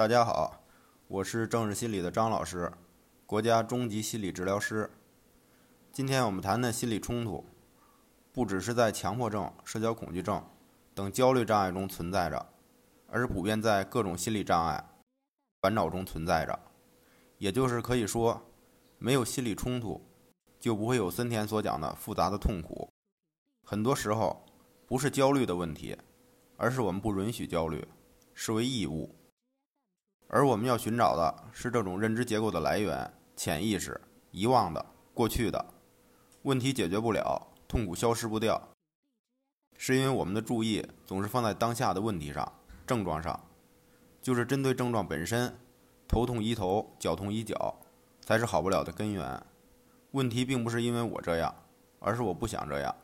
大家好，我是正视心理的张老师，国家中级心理治疗师。今天我们谈的心理冲突，不只是在强迫症、社交恐惧症等焦虑障碍中存在着，而是普遍在各种心理障碍、烦恼中存在着。也就是可以说，没有心理冲突，就不会有森田所讲的复杂的痛苦。很多时候，不是焦虑的问题，而是我们不允许焦虑，视为义务。而我们要寻找的是这种认知结构的来源：潜意识、遗忘的、过去的。问题解决不了，痛苦消失不掉，是因为我们的注意总是放在当下的问题上、症状上，就是针对症状本身，头痛医头，脚痛医脚，才是好不了的根源。问题并不是因为我这样，而是我不想这样。